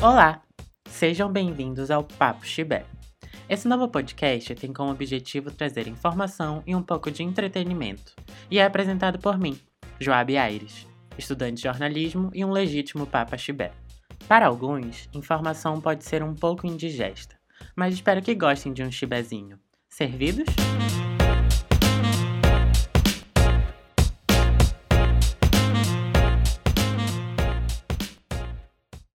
Olá! Sejam bem-vindos ao Papo Chibé. Esse novo podcast tem como objetivo trazer informação e um pouco de entretenimento, e é apresentado por mim, Joab Aires, estudante de jornalismo e um legítimo Papa Chibé. Para alguns, informação pode ser um pouco indigesta, mas espero que gostem de um chibezinho. Servidos?